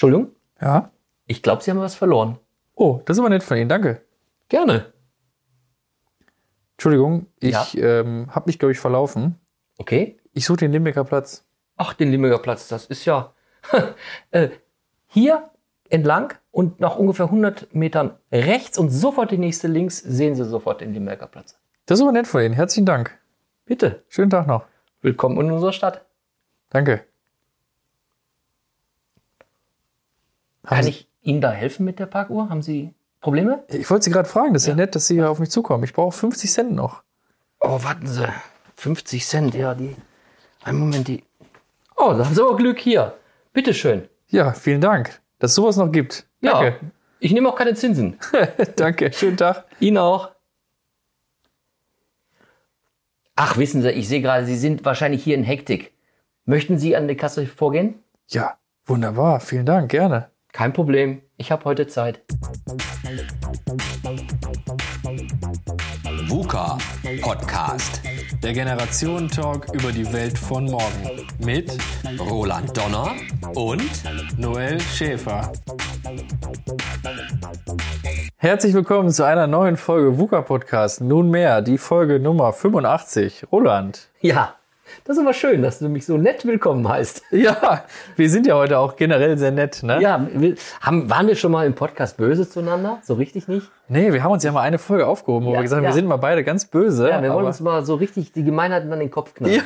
Entschuldigung? Ja? Ich glaube, Sie haben was verloren. Oh, das ist aber nett von Ihnen, danke. Gerne. Entschuldigung, ich ähm, habe mich, glaube ich, verlaufen. Okay. Ich suche den Limbecker Platz. Ach, den Limburger Platz, das ist ja äh, hier entlang und nach ungefähr 100 Metern rechts und sofort die nächste links sehen Sie sofort den Limburger Platz. Das ist aber nett von Ihnen. Herzlichen Dank. Bitte, Schönen Tag noch. willkommen in unserer Stadt. Danke. Kann Sie- ich Ihnen da helfen mit der Parkuhr? Haben Sie Probleme? Ich wollte Sie gerade fragen, das ist ja. Ja. nett, dass Sie hier auf mich zukommen. Ich brauche 50 Cent noch. Oh, warten Sie. 50 Cent, ja, die. Einen Moment, die. Oh, da haben Sie aber Glück hier. Bitteschön. Ja, vielen Dank, dass es sowas noch gibt. Ja, Danke. ich nehme auch keine Zinsen. Danke. Schönen Tag. Ihnen auch. Ach, wissen Sie, ich sehe gerade, Sie sind wahrscheinlich hier in Hektik. Möchten Sie an die Kasse vorgehen? Ja, wunderbar. Vielen Dank. Gerne. Kein Problem. Ich habe heute Zeit. VUCA Podcast. Der Generationen-Talk über die Welt von morgen. Mit Roland Donner und Noel Schäfer. Herzlich willkommen zu einer neuen Folge VUCA Podcast. Nunmehr die Folge Nummer 85. Roland. Ja, das ist aber schön, dass du mich so nett willkommen heißt. Ja, wir sind ja heute auch generell sehr nett, ne? Ja, wir, haben, waren wir schon mal im Podcast böse zueinander? So richtig nicht? Nee, wir haben uns ja mal eine Folge aufgehoben, wo Ja, wir gesagt haben, ja. wir sind mal beide ganz böse. Ja, wir wollen uns mal so richtig die Gemeinheiten an den Kopf knallen. Ja,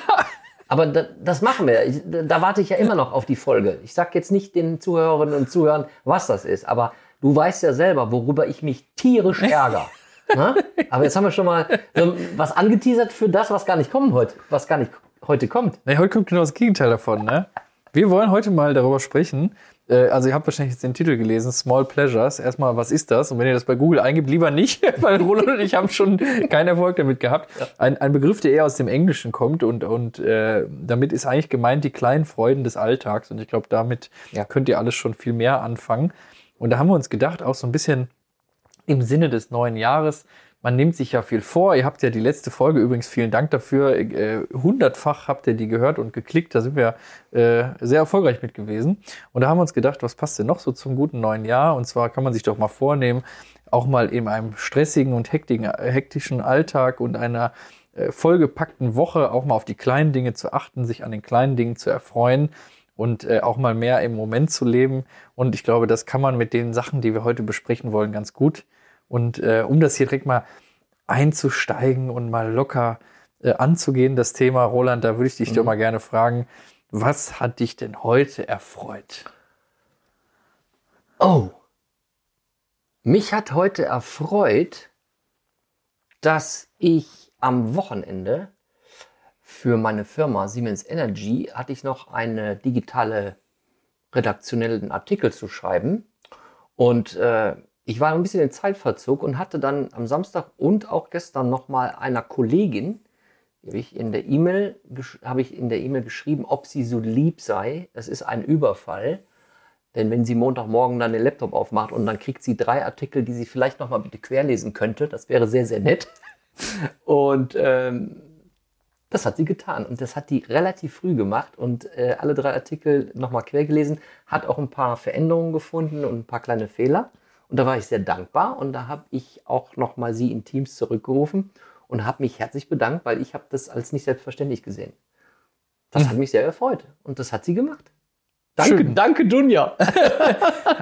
Aber da, das machen wir. Ich, da warte ich ja immer noch auf die Folge. Ich sag jetzt nicht den Zuhörerinnen und Zuhörern, was das ist, aber du weißt ja selber, worüber ich mich tierisch ärgere. Na? Aber jetzt haben wir schon mal ähm, was angeteasert für das, was gar nicht kommen heute, was gar nicht heute kommt. nee, heute kommt genau das Gegenteil davon, ne? Wir wollen heute mal darüber sprechen. äh, Also ihr habt wahrscheinlich jetzt den Titel gelesen, Small Pleasures. Erstmal, was ist das? Und wenn ihr das bei Google eingibt, lieber nicht, weil Roland und ich haben schon keinen Erfolg damit gehabt. Ein, ein Begriff, der eher aus dem Englischen kommt und, und äh, damit ist eigentlich gemeint die kleinen Freuden des Alltags. Und ich glaube, damit Ja. könnt ihr alles schon viel mehr anfangen. Und da haben wir uns gedacht, auch so ein bisschen im Sinne des neuen Jahres. Man nimmt sich ja viel vor. Ihr habt ja die letzte Folge übrigens, vielen Dank dafür. Äh, hundertfach habt ihr die gehört und geklickt. Da sind wir äh, sehr erfolgreich mit gewesen. Und da haben wir uns gedacht, was passt denn noch so zum guten neuen Jahr? Und zwar kann man sich doch mal vornehmen, auch mal in einem stressigen und hektigen, hektischen Alltag und einer äh, vollgepackten Woche auch mal auf die kleinen Dinge zu achten, sich an den kleinen Dingen zu erfreuen und äh, auch mal mehr im Moment zu leben. Und ich glaube, das kann man mit den Sachen, die wir heute besprechen wollen, ganz gut. Und äh, um das hier direkt mal einzusteigen und mal locker äh, anzugehen, das Thema, Roland, da würde ich dich doch mal gerne fragen, was hat dich denn heute erfreut? Oh. Mich hat heute erfreut, dass ich am Wochenende für meine Firma Siemens Energy hatte ich noch eine digitale redaktionellen Artikel zu schreiben. Und äh, ich war ein bisschen in Zeitverzug und hatte dann am Samstag und auch gestern noch mal einer Kollegin, habe ich in der E-Mail habe ich in der E-Mail geschrieben, ob sie so lieb sei. Es ist ein Überfall. Denn wenn sie Montagmorgen dann den Laptop aufmacht und dann kriegt sie drei Artikel, die sie vielleicht noch mal bitte querlesen könnte, das wäre sehr, sehr nett. Und ähm, das hat sie getan. Und das hat die relativ früh gemacht und äh, alle drei Artikel noch mal quer gelesen, hat auch ein paar Veränderungen gefunden und ein paar kleine Fehler. Und da war ich sehr dankbar und da habe ich auch noch mal sie in Teams zurückgerufen und habe mich herzlich bedankt, weil ich habe das als nicht selbstverständlich gesehen. Das hat mich sehr erfreut und das hat sie gemacht. Danke, Schön. danke Dunja.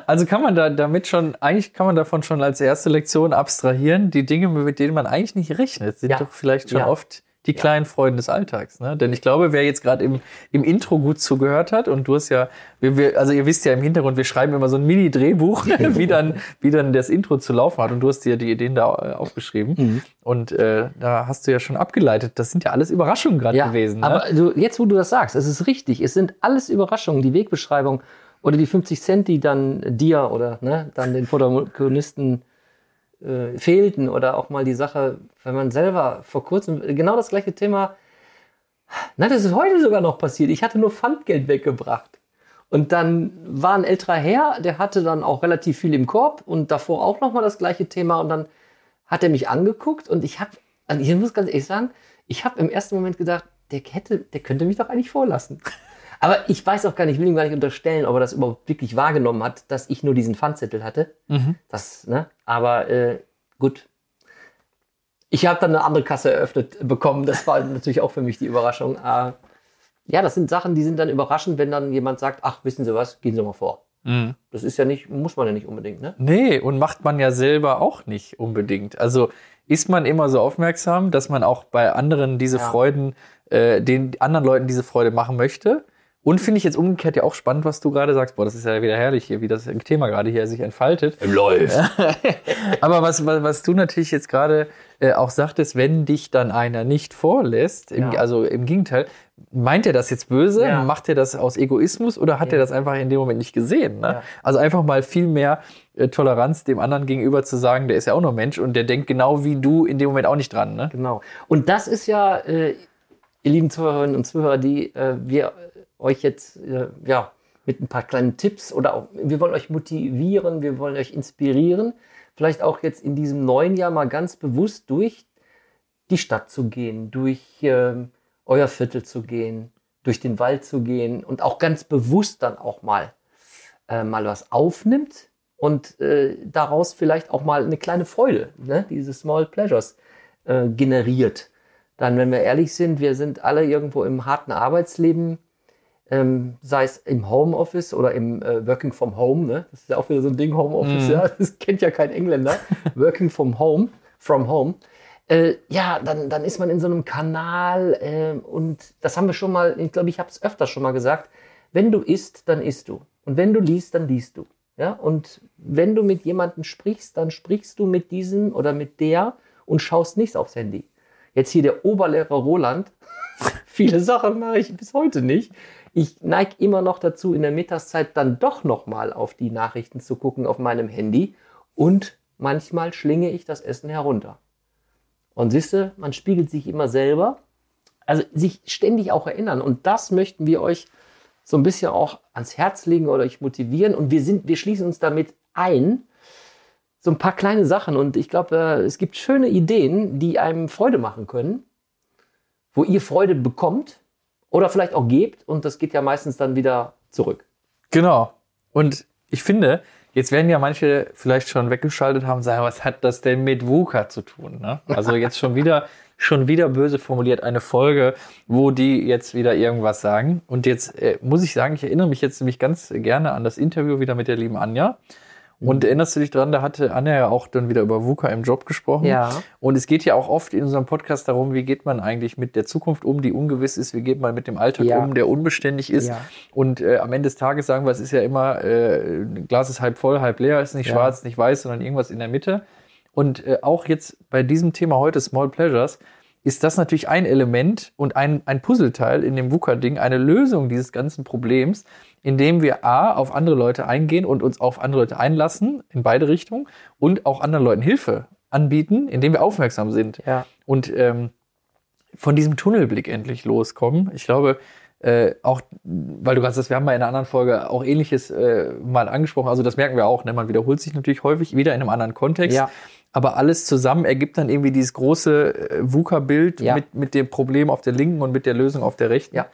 Also kann man da damit schon, eigentlich kann man davon schon als erste Lektion abstrahieren, die Dinge, mit denen man eigentlich nicht rechnet, sind Ja. doch vielleicht schon Ja. oft die kleinen Freuden des Alltags. Ne? Denn ich glaube, wer jetzt gerade im, im Intro gut zugehört hat, und du hast ja, wir, wir, also ihr wisst ja im Hintergrund, wir schreiben immer so ein Mini-Drehbuch, wie dann, wie dann das Intro zu laufen hat. Und du hast dir die Ideen da äh, aufgeschrieben. Mhm. Und äh, da hast du ja schon abgeleitet. Das sind ja alles Überraschungen gerade gewesen. Ne? Aber du, jetzt, wo du das sagst, es ist richtig. Es sind alles Überraschungen. Die Wegbeschreibung oder die 50 Cent, die dann dir oder ne, dann den Protagonisten äh, fehlten oder auch mal die Sache, wenn man selber vor kurzem genau das gleiche Thema, na, das ist heute sogar noch passiert. Ich hatte nur Pfandgeld weggebracht. Und dann war ein älterer Herr, der hatte dann auch relativ viel im Korb und davor auch noch mal das gleiche Thema und dann hat er mich angeguckt und ich habe, ich muss ganz ehrlich sagen, ich habe im ersten Moment gedacht, der hätte, der könnte mich doch eigentlich vorlassen. Aber ich weiß auch gar nicht, ich will ihm gar nicht unterstellen, ob er das überhaupt wirklich wahrgenommen hat, dass ich nur diesen Pfandzettel hatte. Das, ne? Aber äh, gut. Ich habe dann eine andere Kasse eröffnet bekommen. Das war natürlich auch für mich die Überraschung. Äh, ja, das sind Sachen, die sind dann überraschend, wenn dann jemand sagt, ach, wissen Sie was, gehen Sie mal vor. Das ist ja nicht, muss man ja nicht unbedingt, ne? Nee, und macht man ja selber auch nicht unbedingt. Also ist man immer so aufmerksam, dass man auch bei anderen diese Ja. Freuden, äh, den anderen Leuten diese Freude machen möchte. Und finde ich jetzt umgekehrt ja auch spannend, was du gerade sagst. Boah, das ist ja wieder herrlich hier, wie das Thema gerade hier sich entfaltet. Läuft. Aber was, was, was du natürlich jetzt gerade äh, auch sagtest, wenn dich dann einer nicht vorlässt, im, Ja. also im Gegenteil, meint er das jetzt böse? Ja. Macht er das aus Egoismus oder hat Ja. er das einfach in dem Moment nicht gesehen? Ne? Ja. Also einfach mal viel mehr äh, Toleranz dem anderen gegenüber zu sagen, der ist ja auch nur Mensch und der denkt genau wie du in dem Moment auch nicht dran. Ne? Genau. Und das ist ja, äh, ihr lieben Zuhörerinnen und Zuhörer, die äh, wir euch jetzt äh, ja, mit ein paar kleinen Tipps oder auch, wir wollen euch motivieren, wir wollen euch inspirieren, vielleicht auch jetzt in diesem neuen Jahr mal ganz bewusst durch die Stadt zu gehen, durch ähm, euer Viertel zu gehen, durch den Wald zu gehen und auch ganz bewusst dann auch mal, äh, mal was aufnimmt und äh, daraus vielleicht auch mal eine kleine Freude, ne? diese Small Pleasures äh, generiert. Dann, wenn wir ehrlich sind, wir sind alle irgendwo im harten Arbeitsleben, ähm, sei es im Homeoffice oder im äh, Working from Home, ne? das ist ja auch wieder so ein Ding, Homeoffice, ja, das kennt ja kein Engländer, Working from Home, from Home. Äh, ja, dann, dann ist man in so einem Kanal äh, und das haben wir schon mal, ich glaube, ich habe es öfter schon mal gesagt, wenn du isst, dann isst du. Und wenn du liest, dann liest du. Ja? Und wenn du mit jemandem sprichst, dann sprichst du mit diesem oder mit der und schaust nicht aufs Handy. Jetzt hier der Oberlehrer Roland. Viele Sachen mache ich bis heute nicht. Ich neige immer noch dazu, in der Mittagszeit dann doch nochmal auf die Nachrichten zu gucken auf meinem Handy und manchmal schlinge ich das Essen herunter. Und siehste, man spiegelt sich immer selber. Also sich ständig auch erinnern. Und das möchten wir euch so ein bisschen auch ans Herz legen oder euch motivieren. Und wir sind, wir schließen uns damit ein. So ein paar kleine Sachen. Und ich glaube, äh, es gibt schöne Ideen, die einem Freude machen können, wo ihr Freude bekommt oder vielleicht auch gebt. Und das geht ja meistens dann wieder zurück. Genau. Und ich finde, jetzt werden ja manche vielleicht schon weggeschaltet haben und sagen, was hat das denn mit VUCA zu tun? Ne? Also jetzt schon wieder, schon wieder böse formuliert eine Folge, wo die jetzt wieder irgendwas sagen. Und jetzt äh, muss ich sagen, ich erinnere mich jetzt nämlich ganz gerne an das Interview wieder mit der lieben Anja. Und erinnerst du dich dran, da hatte Anja ja auch dann wieder über VUCA im Job gesprochen. Ja. Und es geht ja auch oft in unserem Podcast darum, wie geht man eigentlich mit der Zukunft um, die ungewiss ist, wie geht man mit dem Alltag Ja. um, der unbeständig ist. Ja. Und äh, am Ende des Tages sagen wir, es ist ja immer, äh, Glas ist halb voll, halb leer, ist nicht Ja. schwarz, nicht weiß, sondern irgendwas in der Mitte. Und äh, auch jetzt bei diesem Thema heute, Small Pleasures, ist das natürlich ein Element und ein, ein Puzzleteil in dem VUCA-Ding, eine Lösung dieses ganzen Problems, indem wir A, auf andere Leute eingehen und uns auf andere Leute einlassen, in beide Richtungen, und auch anderen Leuten Hilfe anbieten, indem wir aufmerksam sind Ja. und ähm, von diesem Tunnelblick endlich loskommen. Ich glaube, äh, auch, weil du sagst, wir haben mal in einer anderen Folge auch ähnliches äh, mal angesprochen, also das merken wir auch, ne? man wiederholt sich natürlich häufig wieder in einem anderen Kontext. Ja. Aber alles zusammen ergibt dann irgendwie dieses große äh, VUCA-Bild Ja. mit, mit dem Problem auf der linken und mit der Lösung auf der rechten. Ja.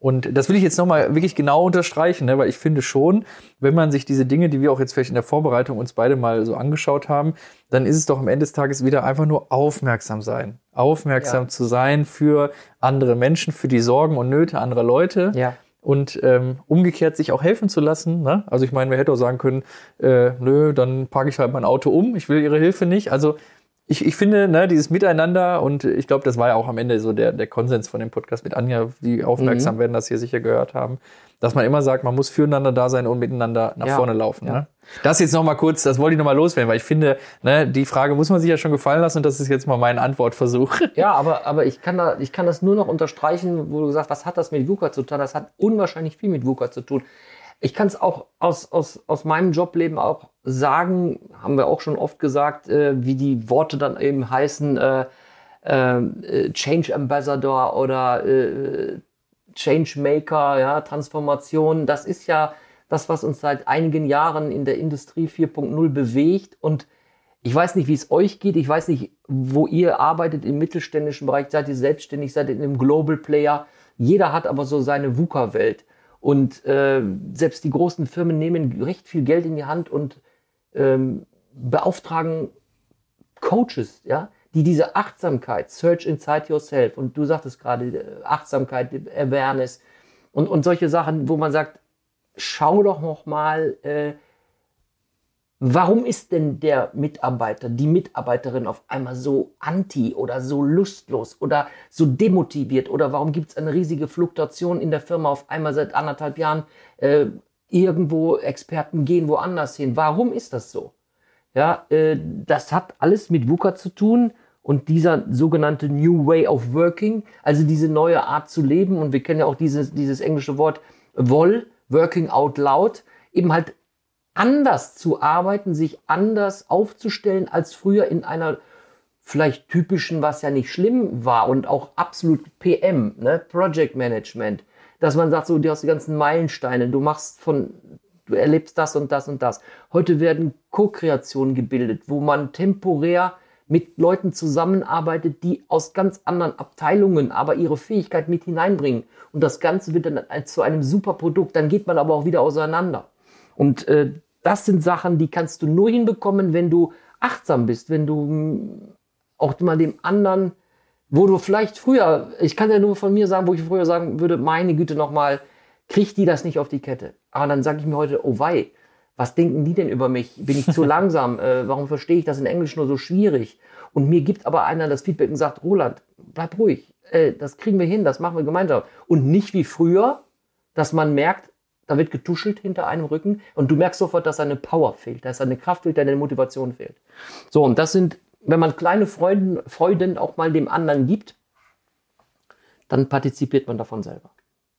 Und das will ich jetzt nochmal wirklich genau unterstreichen, ne? weil ich finde schon, wenn man sich diese Dinge, die wir auch jetzt vielleicht in der Vorbereitung uns beide mal so angeschaut haben, dann ist es doch am Ende des Tages wieder einfach nur aufmerksam sein. Aufmerksam Ja. zu sein für andere Menschen, für die Sorgen und Nöte anderer Leute. Ja. Und ähm, umgekehrt sich auch helfen zu lassen. Ne? Also ich meine, wir hätten auch sagen können, äh, nö, dann parke ich halt mein Auto um, ich will ihre Hilfe nicht. Also ich, ich finde, ne, dieses Miteinander und ich glaube, das war ja auch am Ende so der, der Konsens von dem Podcast mit Anja, die Mhm. aufmerksam werden, das hier sicher gehört haben, dass man immer sagt, man muss füreinander da sein und miteinander nach Ja. vorne laufen. Ja. Ne? Das jetzt nochmal kurz, das wollte ich nochmal loswerden, weil ich finde, ne, die Frage muss man sich ja schon gefallen lassen und das ist jetzt mal mein Antwortversuch. Ja, aber, aber ich, kann da, ich kann das nur noch unterstreichen, wo du sagst, was hat das mit VUCA zu tun? Das hat unwahrscheinlich viel mit VUCA zu tun. Ich kann es auch aus, aus, aus meinem Jobleben auch sagen, haben wir auch schon oft gesagt, äh, wie die Worte dann eben heißen, äh, äh, Change Ambassador oder äh, Change Maker, ja, Transformation. Das ist ja das, was uns seit einigen Jahren in der Industrie 4.0 bewegt und ich weiß nicht, wie es euch geht. Ich weiß nicht, wo ihr arbeitet im mittelständischen Bereich. Seid ihr selbstständig? Seid ihr in einem Global Player? Jeder hat aber so seine VUCA-Welt. Und äh, selbst die großen Firmen nehmen recht viel Geld in die Hand und ähm, beauftragen Coaches, ja, die diese Achtsamkeit, Search Inside Yourself, und du sagtest gerade äh, Achtsamkeit, Awareness und, und solche Sachen, wo man sagt, schau doch noch mal, äh, warum ist denn der Mitarbeiter, die Mitarbeiterin auf einmal so anti oder so lustlos oder so demotiviert oder warum gibt es eine riesige Fluktuation in der Firma auf einmal seit anderthalb Jahren? Äh, irgendwo Experten gehen woanders hin. Warum ist das so? Ja, äh, das hat alles mit VUCA zu tun und dieser sogenannte New Way of Working, also diese neue Art zu leben. Und wir kennen ja auch dieses, dieses englische Wort WOL, Working Out Loud, eben halt anders zu arbeiten, sich anders aufzustellen als früher in einer vielleicht typischen, was ja nicht schlimm war und auch absolut PM, ne? Project Management, dass man sagt, so, du hast die ganzen Meilensteine, du machst von, du erlebst das und das und das. Heute werden Co-Kreationen gebildet, wo man temporär mit Leuten zusammenarbeitet, die aus ganz anderen Abteilungen aber ihre Fähigkeit mit hineinbringen. Und das Ganze wird dann zu einem super Produkt. Dann geht man aber auch wieder auseinander. Und äh, das sind Sachen, die kannst du nur hinbekommen, wenn du achtsam bist, wenn du mm, auch mal dem anderen, wo du vielleicht früher, ich kann ja nur von mir sagen, wo ich früher sagen würde, meine Güte nochmal, kriegt die das nicht auf die Kette. Aber dann sage ich mir heute, oh wei, was denken die denn über mich? Bin ich zu langsam? Äh, warum verstehe ich das in Englisch nur so schwierig? Und mir gibt aber einer das Feedback und sagt, Roland, bleib ruhig, äh, das kriegen wir hin, das machen wir gemeinsam. Und nicht wie früher, dass man merkt, da wird getuschelt hinter einem Rücken und du merkst sofort, dass eine Power fehlt, dass eine Kraft fehlt, deine Motivation fehlt. So, und das sind, wenn man kleine Freuden, Freuden auch mal dem anderen gibt, dann partizipiert man davon selber.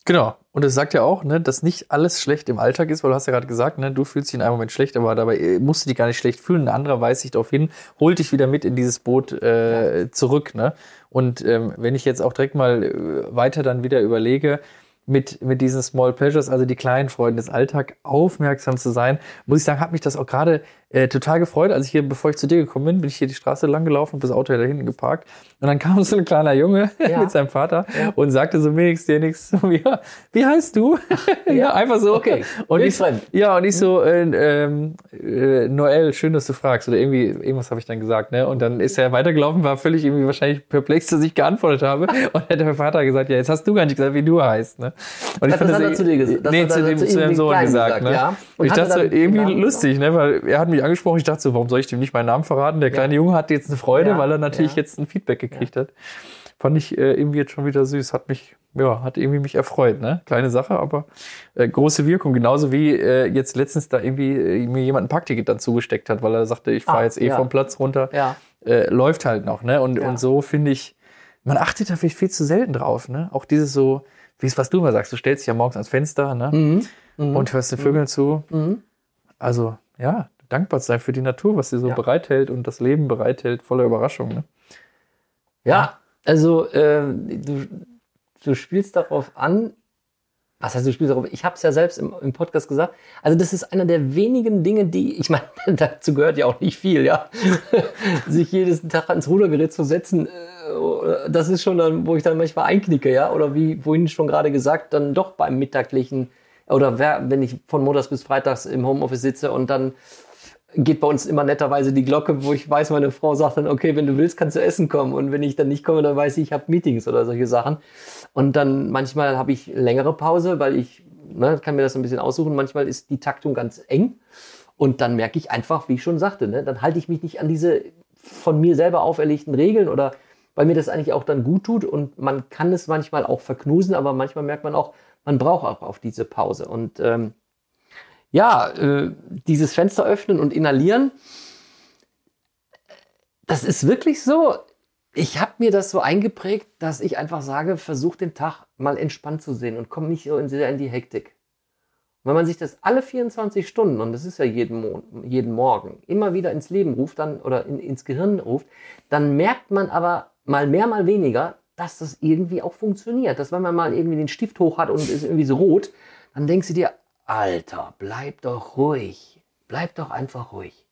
Genau. Und es sagt ja auch, ne, dass nicht alles schlecht im Alltag ist, weil du hast ja gerade gesagt, ne, du fühlst dich in einem Moment schlecht, aber dabei äh, musst du dich gar nicht schlecht fühlen. Ein anderer weist sich darauf hin, holt dich wieder mit in dieses Boot äh, zurück. Ne? Und ähm, wenn ich jetzt auch direkt mal äh, weiter dann wieder überlege, mit, mit diesen Small Pleasures, also die kleinen Freuden des Alltags, aufmerksam zu sein, muss ich sagen, hat mich das auch gerade äh, total gefreut. als ich hier, bevor ich zu dir gekommen bin, bin ich hier die Straße lang gelaufen, bis das Auto da hinten geparkt. Und dann kam so ein kleiner Junge ja. mit seinem Vater ja. und sagte so mir nichts, dir nichts. So, ja, wie heißt du? ja, einfach so. Okay. Und ich, fremd. ja, und ich so, äh, ähm, äh, Noel, schön, dass du fragst. Oder irgendwie, irgendwas habe ich dann gesagt, ne? Und dann ist er weitergelaufen, war völlig irgendwie wahrscheinlich perplex, dass ich geantwortet habe. Und hat der Vater gesagt, ja, jetzt hast du gar nicht gesagt, wie du heißt, ne? Und ich das hat er zu dir gesagt? Nee, zu dem, zu dem Sohn gesagt, gesagt, ne? Ja. Und ich dachte irgendwie lustig, ne? Weil er hat mich angesprochen, ich dachte so, warum soll ich dem nicht meinen Namen verraten? Der kleine ja. Junge hatte jetzt eine Freude, ja. weil er natürlich jetzt ein Feedback gekriegt hat. Fand ich äh, irgendwie jetzt schon wieder süß, hat mich, ja, hat irgendwie mich erfreut, ne? Kleine Sache, aber äh, große Wirkung. Genauso wie äh, jetzt letztens da irgendwie äh, mir jemand ein Packticket dann zugesteckt hat, weil er sagte, ich fahre ah, jetzt eh vom Platz runter. Äh, läuft halt noch, ne? Und, und so finde ich, man achtet da viel, viel zu selten drauf, ne? Auch dieses so, wie es, was du immer sagst, du stellst dich ja morgens ans Fenster, ne? Mhm. Mhm. Und hörst den Vögeln mhm. zu. Mhm. Also, ja, dankbar sein für die Natur, was sie so ja. bereithält und das Leben bereithält, voller Überraschung. Ne? Ja, also äh, du, du spielst darauf an, was heißt, du spielst darauf? Ich habe es ja selbst im, im, Podcast gesagt. Also das ist einer der wenigen Dinge, die, ich meine, dazu gehört ja auch nicht viel, ja. Sich jedes Tag ans Rudergerät zu setzen, äh, das ist schon dann, wo ich dann manchmal einknicke, ja. Oder wie vorhin schon gerade gesagt, dann doch beim mittaglichen oder wenn ich von montags bis freitags im Homeoffice sitze und dann geht bei uns immer netterweise die Glocke, wo ich weiß, meine Frau sagt dann, okay, wenn du willst, kannst du essen kommen. Und wenn ich dann nicht komme, dann weiß ich, ich habe Meetings oder solche Sachen. Und dann manchmal habe ich längere Pause, weil ich ne, kann mir das ein bisschen aussuchen. Manchmal ist die Taktung ganz eng. Und dann merke ich einfach, wie ich schon sagte, ne, dann halte ich mich nicht an diese von mir selber auferlegten Regeln oder weil mir das eigentlich auch dann gut tut. Und man kann es manchmal auch verknusen, aber manchmal merkt man auch, man braucht auch auf diese Pause. Und ähm, ja, äh, dieses Fenster öffnen und inhalieren, das ist wirklich so. Ich habe mir das so eingeprägt, dass ich einfach sage, versuch den Tag mal entspannt zu sehen und komm nicht so sehr in die Hektik. Und wenn man sich das alle 24 Stunden, und das ist ja jeden, jeden Morgen, immer wieder ins Leben ruft dann oder in, ins Gehirn ruft, dann merkt man aber mal mehr, mal weniger, dass das irgendwie auch funktioniert. Dass wenn man mal irgendwie den Stift hoch hat und ist irgendwie so rot, dann denkst du dir, Alter, bleib doch ruhig. Bleib doch einfach ruhig.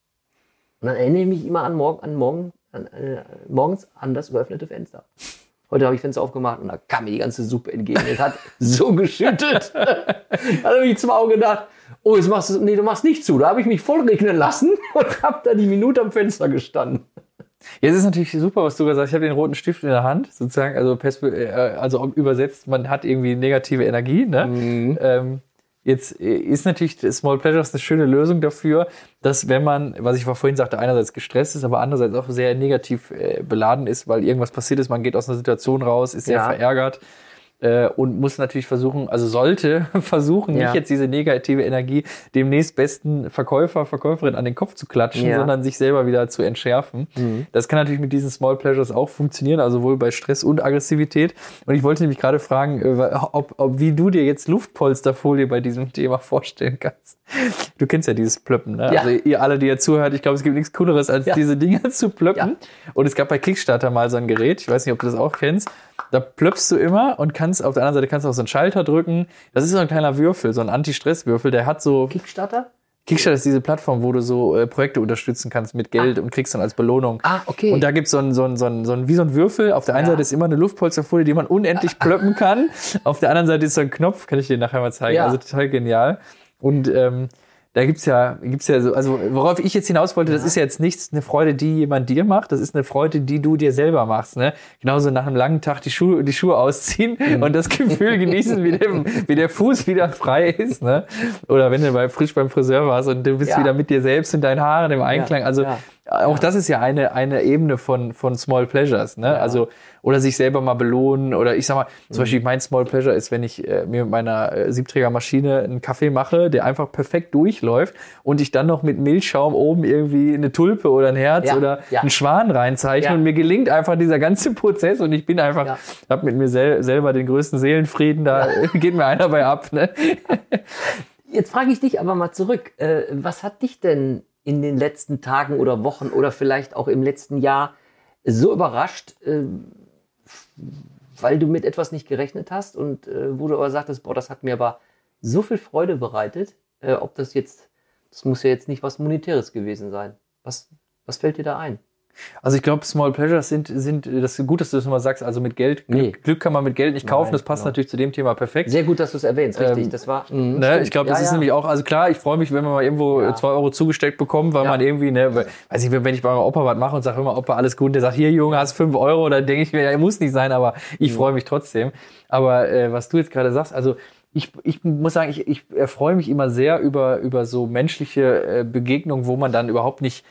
Und dann erinnere ich mich immer an, morgen, an, morgen, an äh, morgens an das geöffnete Fenster. Heute habe ich Fenster aufgemacht und da kam mir die ganze Suppe entgegen. Es hat so geschüttet. da habe ich zwar auch gedacht, oh, jetzt machst du, nee, du machst nicht zu. Da habe ich mich voll regnen lassen und habe da die Minute am Fenster gestanden. Jetzt ist natürlich super, was du gesagt hast. Ich habe den roten Stift in der Hand, sozusagen, also, äh, also übersetzt, man hat irgendwie negative Energie. Ne? Mhm. Ähm, jetzt ist natürlich Small Pleasures eine schöne Lösung dafür, dass wenn man, was ich vorhin sagte, einerseits gestresst ist, aber andererseits auch sehr negativ äh, beladen ist, weil irgendwas passiert ist, man geht aus einer Situation raus, ist sehr Ja. verärgert äh, und muss natürlich versuchen, also sollte versuchen, Ja. nicht jetzt diese negative Energie dem nächstbesten Verkäufer, Verkäuferin an den Kopf zu klatschen, Ja. sondern sich selber wieder zu entschärfen. Das kann natürlich mit diesen Small Pleasures auch funktionieren, also sowohl bei Stress und Aggressivität. Und ich wollte nämlich gerade fragen, äh, ob, ob wie du dir jetzt Luftpolsterfolie bei diesem Thema vorstellen kannst. Du kennst ja dieses Plöppen, ne? Ja. Also ihr alle, die ihr zuhört, ich glaube, es gibt nichts Cooleres, als Ja. diese Dinger zu plöppen. Und es gab bei Kickstarter mal so ein Gerät, ich weiß nicht, ob du das auch kennst. Da plöppst du immer und kannst auf der anderen Seite kannst du auch so einen Schalter drücken. Das ist so ein kleiner Würfel, so ein Anti-Stress-Würfel, der hat so Kickstarter? Kickstarter ist diese Plattform, wo du so äh, Projekte unterstützen kannst mit Geld und kriegst dann als Belohnung. Ah, okay. Und da gibt's so ein, so ein, so ein, so ein, wie so ein Würfel. Auf der einen Ja. Seite ist immer eine Luftpolsterfolie, die man unendlich plöppen kann. Auf der anderen Seite ist so ein Knopf, kann ich dir nachher mal zeigen. Ja. Also total genial. Und ähm, da gibt's ja, gibt's ja so, also worauf ich jetzt hinaus wollte, das ist ja jetzt nichts eine Freude, die jemand dir macht, das ist eine Freude, die du dir selber machst. Ne? Genauso nach einem langen Tag die Schuhe, die Schuhe ausziehen Mhm. und das Gefühl genießen, wie der, wie der Fuß wieder frei ist. Ne? Oder wenn du bei, frisch beim Friseur warst und du bist Ja. wieder mit dir selbst und deinen Haaren im Einklang. Also ja. auch das ist ja eine, eine Ebene von, von Small Pleasures, ne? Also, oder sich selber mal belohnen. Oder ich sag mal, Mhm. zum Beispiel mein Small Pleasure ist, wenn ich äh, mir mit meiner äh, Siebträgermaschine einen Kaffee mache, der einfach perfekt durchläuft und ich dann noch mit Milchschaum oben irgendwie eine Tulpe oder ein Herz Ja, oder ja. einen Schwan reinzeichne Ja. und mir gelingt einfach dieser ganze Prozess und ich bin einfach, Ja. hab mit mir sel selber den größten Seelenfrieden, da geht mir einer bei ab, ne? Jetzt frage ich dich aber mal zurück. Äh, was hat dich denn in den letzten Tagen oder Wochen oder vielleicht auch im letzten Jahr so überrascht, äh, weil du mit etwas nicht gerechnet hast und äh, wo du aber sagtest, boah, das hat mir aber so viel Freude bereitet, äh, ob das jetzt, das muss ja jetzt nicht was Monetäres gewesen sein. Was, was fällt dir da ein? Also ich glaube, Small Pleasures sind, sind, das ist gut, dass du das nochmal sagst, also mit Geld, Nee. Glück, Glück kann man mit Geld nicht kaufen, Nein, das passt genau. natürlich zu dem Thema perfekt. Sehr gut, dass du es erwähnst, richtig. Ähm, das war. mh, Ne, ich glaube, das Ja, ist ja. nämlich auch, also klar, ich freue mich, wenn man mal irgendwo Ja. äh, zwei Euro zugesteckt bekommt, weil man irgendwie, ne, weiß ich, wenn ich bei meinem Opa was mache und sage immer, Opa, alles gut, und der sagt, hier Junge, hast fünf Euro, dann denke ich mir, ja, muss nicht sein, aber ich Mhm. freue mich trotzdem. Aber äh, was du jetzt gerade sagst, also ich, ich muss sagen, ich, ich erfreue mich immer sehr über, über so menschliche äh, Begegnungen, wo man dann überhaupt nicht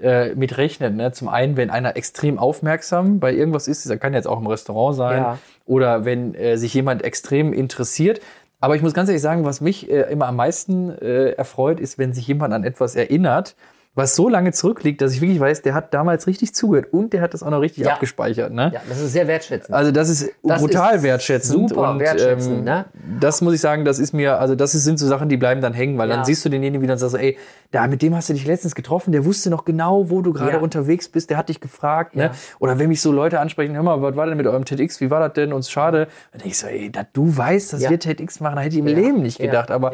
äh, mit rechnet. Ne? Zum einen, wenn einer extrem aufmerksam bei irgendwas ist, das kann jetzt auch im Restaurant sein, Ja. oder wenn äh, sich jemand extrem interessiert. Aber ich muss ganz ehrlich sagen, was mich äh, immer am meisten äh, erfreut, ist, wenn sich jemand an etwas erinnert, was so lange zurückliegt, dass ich wirklich weiß, der hat damals richtig zugehört und der hat das auch noch richtig Ja. abgespeichert. Ne? Ja, das ist sehr wertschätzend. Also das ist Das brutal ist wertschätzend. super und, wertschätzend, ähm, ne? Das muss ich sagen, das ist mir, also das sind so Sachen, die bleiben dann hängen, weil Ja. dann siehst du denjenigen wieder und sagst, ey, da, mit dem hast du dich letztens getroffen, der wusste noch genau, wo du gerade Ja. unterwegs bist, der hat dich gefragt. Ne? Oder wenn mich so Leute ansprechen, hör mal, was war denn mit eurem TEDx, wie war das denn? Uns schade. Dann denke ich so, ey, dass du weißt, dass wir TEDx machen, hätte ich im. Leben nicht gedacht. Aber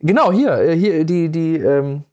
genau, hier, äh, hier, die, die, ähm,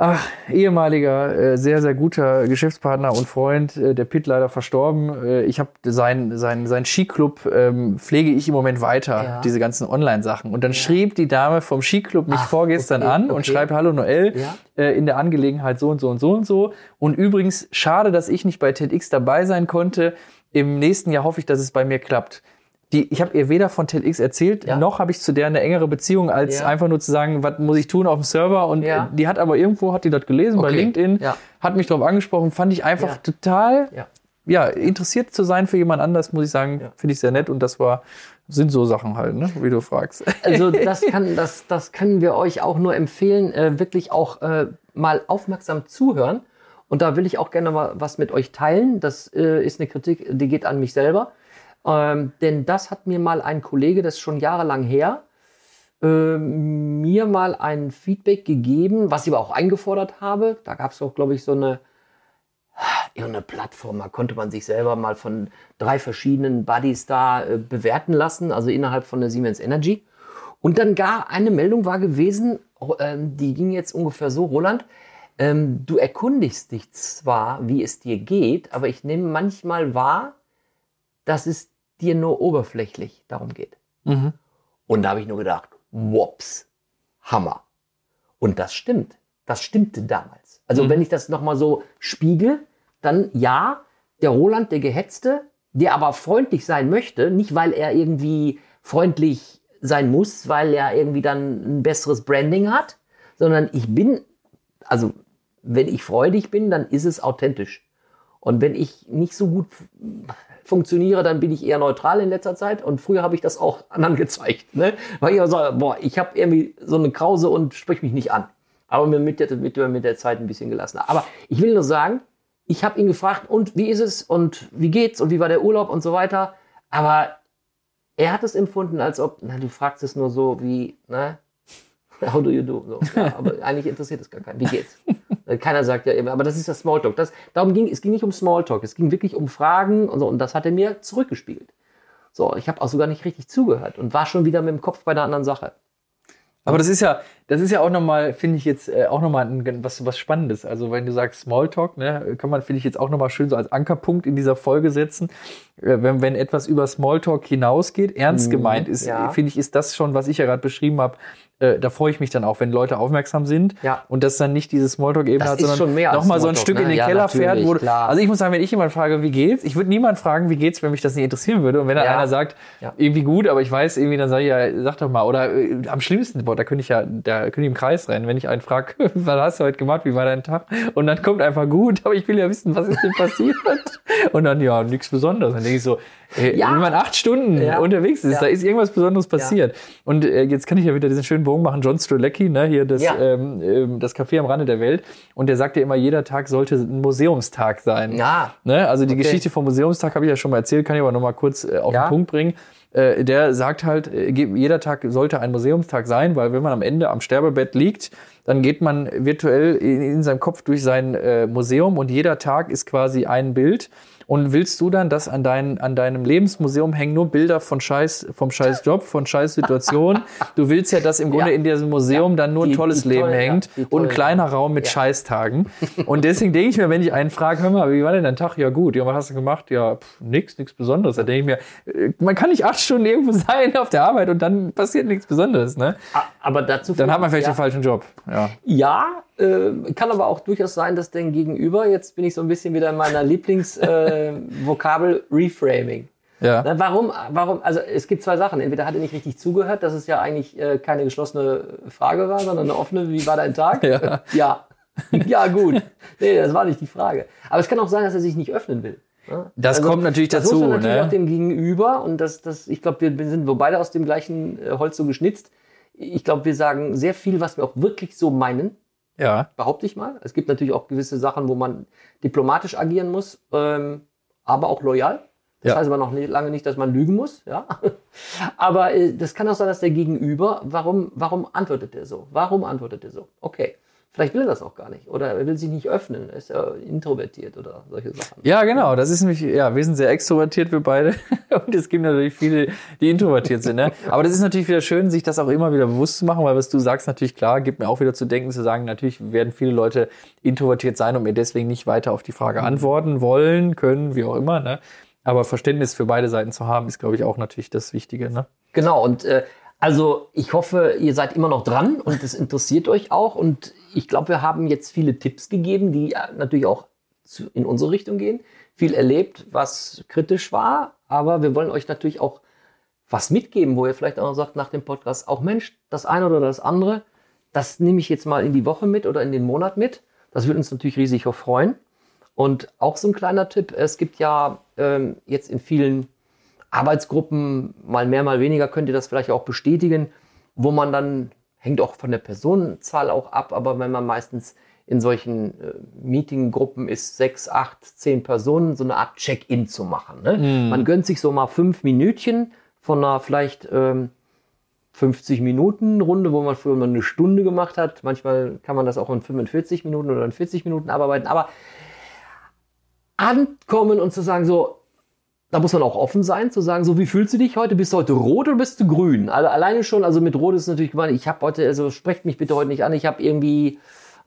Ach, ehemaliger, äh, sehr, sehr guter Geschäftspartner und Freund, äh, der Pitt leider verstorben. Äh, ich habe sein, sein, sein Skiclub ähm, pflege ich im Moment weiter, Ja. diese ganzen Online-Sachen. Und dann schrieb die Dame vom Skiclub mich Ach, vorgestern okay, an und okay. schreibt, hallo Noel, Ja. äh, in der Angelegenheit so und so und so und so. Und übrigens, schade, dass ich nicht bei TEDx dabei sein konnte. Im nächsten Jahr hoffe ich, dass es bei mir klappt. Die, ich habe ihr weder von TEDx erzählt, Ja. noch habe ich zu der eine engere Beziehung, als Ja. einfach nur zu sagen, was muss ich tun auf dem Server. Und Ja. äh, die hat aber irgendwo, hat die das gelesen bei Okay. LinkedIn, Ja. hat mich darauf angesprochen, fand ich einfach total, Ja. interessiert zu sein für jemand anders, muss ich sagen, finde ich sehr nett. Und das war, sind so Sachen halt, ne, wie du fragst. Also das kann, das, das können wir euch auch nur empfehlen, äh, wirklich auch äh, mal aufmerksam zuhören. Und da will ich auch gerne mal was mit euch teilen. Das äh, ist eine Kritik, die geht an mich selber. Ähm, denn das hat mir mal ein Kollege, das ist schon jahrelang her, ähm, mir mal ein Feedback gegeben, was ich aber auch eingefordert habe. Da gab es auch, glaube ich, so eine irgendeine Plattform, da konnte man sich selber mal von drei verschiedenen Buddies da äh, bewerten lassen, also innerhalb von der Siemens Energy. Und dann gar eine Meldung war gewesen, ähm, die ging jetzt ungefähr so, Roland, ähm, du erkundigst dich zwar, wie es dir geht, aber ich nehme manchmal wahr, dass es dir nur oberflächlich darum geht. Mhm. Und da habe ich nur gedacht, wops, Hammer. Und das stimmt. Das stimmte damals. Also Mhm. wenn ich das nochmal so spiegel, dann ja, der Roland, der Gehetzte, der aber freundlich sein möchte, nicht weil er irgendwie freundlich sein muss, weil er irgendwie dann ein besseres Branding hat, sondern ich bin, also wenn ich freudig bin, dann ist es authentisch. Und wenn ich nicht so gut funktioniere, dann bin ich eher neutral in letzter Zeit. Und früher habe ich das auch anderen gezeigt. Ne? Weil ich immer boah, ich habe irgendwie so eine Krause und sprich mich nicht an. Aber mir mit der, mit, mit der Zeit ein bisschen gelassen. Aber ich will nur sagen, ich habe ihn gefragt, und wie ist es und wie geht's und wie war der Urlaub und so weiter. Aber er hat es empfunden, als ob, na, du fragst es nur so wie, ne? How do you do? So, ja, aber eigentlich interessiert es gar keinen. Wie geht's? Keiner sagt ja immer, aber das ist das Smalltalk. Das, darum ging, es ging nicht um Smalltalk, es ging wirklich um Fragen und so, und das hat er mir zurückgespiegelt. So, ich habe auch sogar nicht richtig zugehört und war schon wieder mit dem Kopf bei der anderen Sache. Aber das ist ja, das ist ja auch nochmal, finde ich jetzt äh, auch nochmal was, was Spannendes. Also wenn du sagst Smalltalk, ne, kann man, finde ich, jetzt auch nochmal schön so als Ankerpunkt in dieser Folge setzen. Äh, wenn, wenn etwas über Smalltalk hinausgeht, ernst gemeint ist, Mhm, ja. finde ich, ist das schon, was ich ja gerade beschrieben habe, äh, da freue ich mich dann auch, wenn Leute aufmerksam sind Ja. und das dann nicht diese Smalltalk-Ebene Das hat, sondern nochmal so ein Smalltalk, Stück ne? in den Ja, Keller fährt. Wo, klar. also ich muss sagen, wenn ich jemand frage, wie geht's, ich würde niemand fragen, wie geht's, wenn mich das nicht interessieren würde. Und wenn dann Ja. einer sagt, Ja. irgendwie gut, aber ich weiß irgendwie, dann sage ich ja, sag doch mal. Oder äh, am schlimmsten, boah, da könnte ich ja, da könnte ich im Kreis rennen, wenn ich einen frage, was hast du heute gemacht, wie war dein Tag? Und dann kommt einfach gut, aber ich will ja wissen, was ist denn passiert? Und dann, ja, nichts Besonderes. Dann denke ich so, Ja. wenn man acht Stunden Ja. unterwegs ist, Ja. da ist irgendwas Besonderes passiert. Und äh, jetzt kann ich ja wieder diesen schönen Bogen machen, John Strzelecki, ne, hier das, ähm, ähm, das Café am Rande der Welt. Und der sagt ja immer, jeder Tag sollte ein Museumstag sein. Ja. Ne? Also die Okay. Geschichte vom Museumstag habe ich ja schon mal erzählt, kann ich aber noch mal kurz äh, auf den Punkt bringen. Äh, der sagt halt, äh, jeder Tag sollte ein Museumstag sein, weil wenn man am Ende am Sterbebett liegt, dann geht man virtuell in, in seinem Kopf durch sein äh, Museum und jeder Tag ist quasi ein Bild. Und willst du dann, dass an, dein, an deinem Lebensmuseum hängen nur Bilder von Scheiß, vom Scheiß Job, von Scheiß Situation? Du willst ja, dass im Grunde Ja. in diesem Museum dann nur ein tolles die Leben tollen, ja, hängt die und ein kleiner Raum mit Ja. Scheißtagen. Und deswegen denke ich mir, wenn ich einen frage, hör mal, wie war denn dein Tag? Ja gut, ja, was hast du gemacht? Ja, pff, nix, nichts Besonderes. Da denke ich mir, äh, man kann nicht acht Stunden irgendwo sein auf der Arbeit und dann passiert nichts Besonderes. Ne? Aber dazu Dann hat man vielleicht ja. den falschen Job. Ja. Ja, äh, kann aber auch durchaus sein, dass dein Gegenüber, jetzt bin ich so ein bisschen wieder in meiner Lieblingsvokabel äh, Reframing. Ja. Na, warum, warum, also es gibt zwei Sachen. Entweder hat er nicht richtig zugehört, dass es ja eigentlich äh, keine geschlossene Frage war, sondern eine offene, wie war dein Tag? Ja. ja. Ja, gut. Nee, das war nicht die Frage. Aber es kann auch sein, dass er sich nicht öffnen will. ne? Das kommt natürlich das dazu, muss man natürlich ne? auch dem Gegenüber und das, das, ich glaube, wir sind wir beide aus dem gleichen äh, Holz so geschnitzt. Ich glaube, wir sagen sehr viel, was wir auch wirklich so meinen Ja. behaupte ich mal. Es gibt natürlich auch gewisse Sachen, wo man diplomatisch agieren muss, ähm, aber auch loyal. Das Ja. heißt aber noch nicht, lange nicht, dass man lügen muss. Ja? Aber äh, das kann auch sein, dass der Gegenüber, warum, warum antwortet er so? Warum antwortet er so? Okay, vielleicht will er das auch gar nicht. Oder er will sich nicht öffnen, er ist ja introvertiert oder solche Sachen. Ja, genau. Das ist nämlich, ja, wir sind sehr extrovertiert, wir beide. Und es gibt natürlich viele, die introvertiert sind. Ne? Aber das ist natürlich wieder schön, sich das auch immer wieder bewusst zu machen, weil was du sagst, natürlich klar, gibt mir auch wieder zu denken, zu sagen, natürlich werden viele Leute introvertiert sein und mir deswegen nicht weiter auf die Frage antworten wollen, können, wie auch immer. Ne? Aber Verständnis für beide Seiten zu haben, ist, glaube ich, auch natürlich das Wichtige. Ne? Genau, und äh, also ich hoffe, ihr seid immer noch dran und es interessiert euch auch. Und ich glaube, wir haben jetzt viele Tipps gegeben, die äh, natürlich auch in unsere Richtung gehen. Viel erlebt, was kritisch war, aber wir wollen euch natürlich auch was mitgeben, wo ihr vielleicht auch sagt nach dem Podcast, auch Mensch, das eine oder das andere, das nehme ich jetzt mal in die Woche mit oder in den Monat mit. Das würde uns natürlich riesig auch freuen. Und auch so ein kleiner Tipp, es gibt ja ähm, jetzt in vielen Arbeitsgruppen, mal mehr, mal weniger, könnt ihr das vielleicht auch bestätigen, wo man dann, hängt auch von der Personenzahl auch ab, aber wenn man meistens in solchen äh, Meetinggruppen ist, sechs, acht, zehn Personen, so eine Art Check-in zu machen. Ne? Man gönnt sich so mal fünf Minütchen von einer vielleicht ähm, 50 Minuten Runde, wo man früher mal eine Stunde gemacht hat. Manchmal kann man das auch in 45 Minuten oder in 40 Minuten abarbeiten, aber ankommen und zu sagen, so, da muss man auch offen sein, zu sagen, so, wie fühlst du dich heute? Bist du heute rot oder bist du grün? Also alleine schon, also mit rot ist natürlich gemeint, ich habe heute, also sprecht mich bitte heute nicht an, ich habe irgendwie,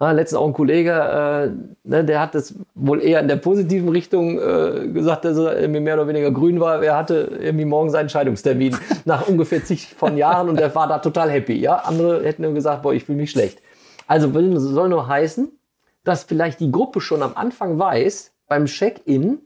Ah, letztens auch ein Kollege, äh, ne, der hat das wohl eher in der positiven Richtung äh, gesagt, dass er irgendwie mehr oder weniger grün war. Er hatte irgendwie morgen seinen Scheidungstermin nach ungefähr zig von Jahren und der war da total happy. Ja, andere hätten ihm gesagt, boah, ich fühle mich schlecht. Also soll nur heißen, dass vielleicht die Gruppe schon am Anfang weiß, beim Check-in,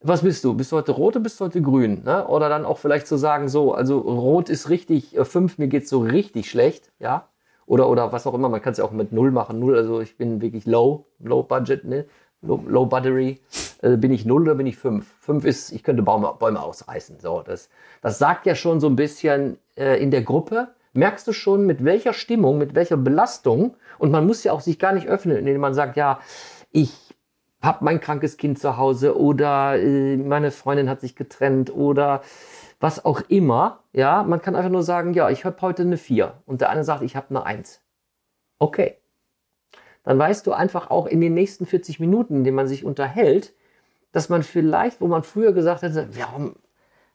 was bist du? Bist du heute rot oder bist du heute grün? Ne? Oder dann auch vielleicht zu sagen, so, also rot ist richtig, äh, fünf, mir geht's so richtig schlecht, ja. Oder, oder was auch immer, man kann es ja auch mit null machen. Null, also ich bin wirklich low, low budget, ne? Low, low battery. Äh, bin ich null oder bin ich fünf? Fünf ist, ich könnte Bäume, Bäume ausreißen. So, das, das sagt ja schon so ein bisschen äh, in der Gruppe. Merkst du schon, mit welcher Stimmung, mit welcher Belastung, und man muss ja auch sich gar nicht öffnen, indem man sagt, ja, ich habe mein krankes Kind zu Hause oder äh, meine Freundin hat sich getrennt oder was auch immer. Ja, man kann einfach nur sagen, ja, ich habe heute eine 4 und der eine sagt, ich habe eine 1. Okay. Dann weißt du einfach auch in den nächsten 40 Minuten, in denen man sich unterhält, dass man vielleicht, wo man früher gesagt hätte, warum,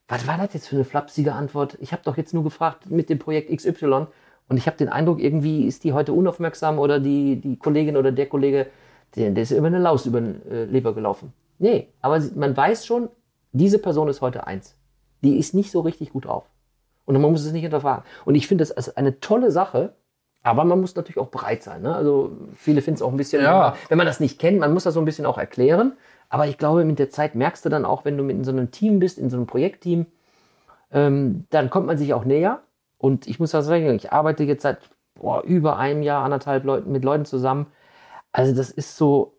was war das jetzt für eine flapsige Antwort? Ich habe doch jetzt nur gefragt mit dem Projekt XY und ich habe den Eindruck, irgendwie ist die heute unaufmerksam oder die, die Kollegin oder der Kollege, der, der ist über eine Laus über den äh, Leber gelaufen. Nee, aber man weiß schon, diese Person ist heute eins. Die ist nicht so richtig gut drauf. Und man muss es nicht hinterfragen. Und ich finde das als eine tolle Sache, aber man muss natürlich auch bereit sein. Ne? Also viele finden es auch ein bisschen, Ja. wenn, man, das nicht kennt, man muss das so ein bisschen auch erklären. Aber ich glaube, mit der Zeit merkst du dann auch, wenn du mit in so einem Team bist, in so einem Projektteam, ähm, dann kommt man sich auch näher. Und ich muss das sagen, ich arbeite jetzt seit boah, über einem Jahr, anderthalb Leuten mit Leuten zusammen. Also das ist so,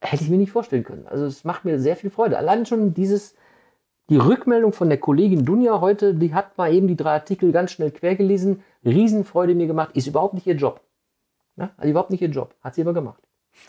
hätte ich mir nicht vorstellen können. Also es macht mir sehr viel Freude. Allein schon dieses, die Rückmeldung von der Kollegin Dunja heute, die hat mal eben die drei Artikel ganz schnell quer gelesen, Riesenfreude mir gemacht, ist überhaupt nicht ihr Job. Ja, also überhaupt nicht ihr Job, hat sie aber gemacht.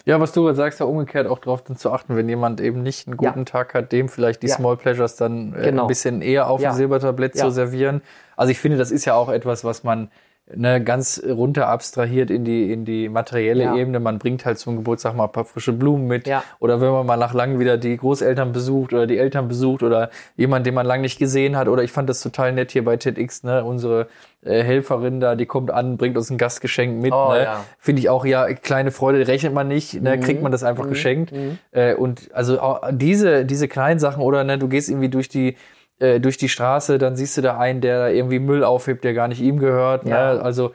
Ja, was du sagst, ja umgekehrt auch darauf zu achten, wenn jemand eben nicht einen guten Ja. Tag hat, dem vielleicht die Ja. Small Pleasures dann äh, Genau. ein bisschen eher auf Ja. dem Silbertablett zu servieren. Also ich finde, das ist ja auch etwas, was man ne, ganz runter abstrahiert in die, in die materielle Ja. Ebene. Man bringt halt zum Geburtstag mal ein paar frische Blumen mit. Ja. Oder wenn man mal nach langem wieder die Großeltern besucht oder die Eltern besucht oder jemand, den man lange nicht gesehen hat. Oder ich fand das total nett hier bei TEDx, ne? Unsere äh, Helferin da, die kommt an, bringt uns ein Gastgeschenk mit. Oh, ne? ja. Finde ich auch, ja, kleine Freude rechnet man nicht, ne? Mhm. kriegt man das einfach Mhm. geschenkt. Mhm. Äh, und also auch diese, diese kleinen Sachen oder ne, du gehst irgendwie durch die äh, durch die Straße, dann siehst du da einen, der da irgendwie Müll aufhebt, der gar nicht ihm gehört. Ja. Ne? Also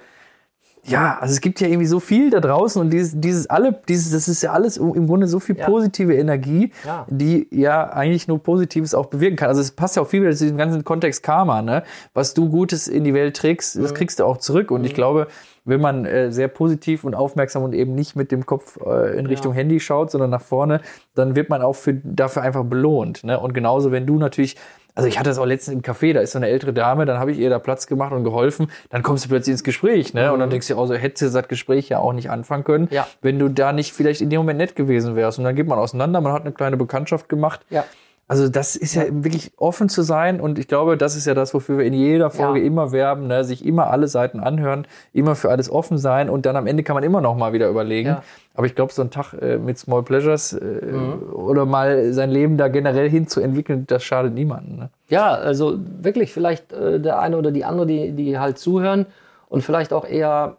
ja, also es gibt ja irgendwie so viel da draußen und dieses, dieses alle, dieses, das ist ja alles im Grunde so viel Ja. positive Energie, Ja. die ja eigentlich nur Positives auch bewirken kann. Also es passt ja auch viel wieder zu diesem ganzen Kontext Karma, ne? Was du Gutes in die Welt trägst, Mhm. das kriegst du auch zurück. Und ich glaube, wenn man äh, sehr positiv und aufmerksam und eben nicht mit dem Kopf äh, in Richtung Handy schaut, sondern nach vorne, dann wird man auch für, dafür einfach belohnt. Ne? Und genauso, wenn du natürlich also ich hatte das auch letztens im Café, da ist so eine ältere Dame, dann habe ich ihr da Platz gemacht und geholfen, dann kommst du plötzlich ins Gespräch, ne? Und dann denkst du dir auch so, hättest du das Gespräch ja auch nicht anfangen können, Ja. wenn du da nicht vielleicht in dem Moment nett gewesen wärst. Und dann geht man auseinander, man hat eine kleine Bekanntschaft gemacht. Ja. Also das ist ja, wirklich offen zu sein und ich glaube, das ist ja das, wofür wir in jeder Folge Ja. immer werben, ne? sich immer alle Seiten anhören, immer für alles offen sein und dann am Ende kann man immer noch mal wieder überlegen. Ja. Aber ich glaube, so ein Tag äh, mit Small Pleasures äh, Mhm. oder mal sein Leben da generell hinzuentwickeln, das schadet niemandem. Ne? Ja, also wirklich vielleicht äh, der eine oder die andere, die, die halt zuhören und vielleicht auch eher.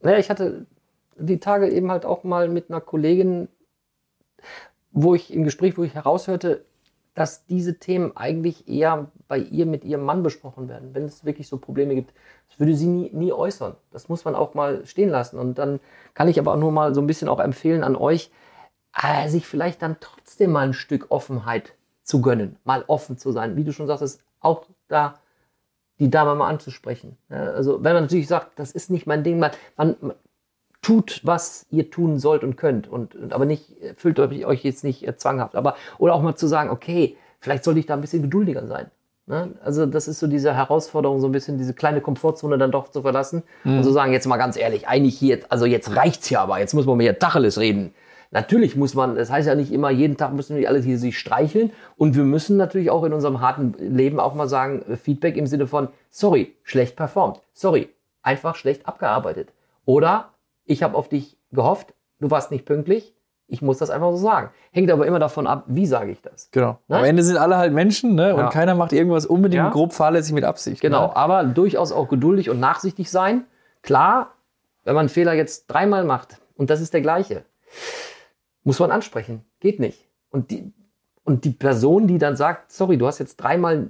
Naja, ich hatte die Tage eben halt auch mal mit einer Kollegin, wo ich im Gespräch, wo ich heraushörte, dass diese Themen eigentlich eher bei ihr mit ihrem Mann besprochen werden, wenn es wirklich so Probleme gibt. Das würde sie nie, nie äußern. Das muss man auch mal stehen lassen. Und dann kann ich aber auch nur mal so ein bisschen auch empfehlen an euch, äh, sich vielleicht dann trotzdem mal ein Stück Offenheit zu gönnen, mal offen zu sein. Wie du schon sagst, auch da die Dame mal anzusprechen. Also wenn man natürlich sagt, das ist nicht mein Ding, man, man tut, was ihr tun sollt und könnt und, und aber nicht fühlt euch, jetzt nicht äh, zwanghaft. Aber oder auch mal zu sagen, okay, vielleicht sollte ich da ein bisschen geduldiger sein. Ne? Also das ist so diese Herausforderung, so ein bisschen diese kleine Komfortzone dann doch zu verlassen und zu sagen, jetzt mal ganz ehrlich, eigentlich hier, jetzt, also jetzt reicht's ja aber, jetzt muss man hier Tacheles reden. Natürlich muss man, das heißt ja nicht immer, jeden Tag müssen wir alle hier sich streicheln. Und wir müssen natürlich auch in unserem harten Leben auch mal sagen, äh, Feedback im Sinne von, sorry, schlecht performt. Sorry, einfach schlecht abgearbeitet. Oder ich habe auf dich gehofft, du warst nicht pünktlich. Ich muss das einfach so sagen. Hängt aber immer davon ab, wie sage ich das. Genau. Ne? Am Ende sind alle halt Menschen, ne? Und Ja. keiner macht irgendwas unbedingt Ja. grob fahrlässig mit Absicht. Genau, Ne? aber durchaus auch geduldig und nachsichtig sein. Klar, Wenn man einen Fehler jetzt dreimal macht und das ist der gleiche, muss man ansprechen. Geht nicht. Und die, und die Person, die dann sagt, sorry, du hast jetzt dreimal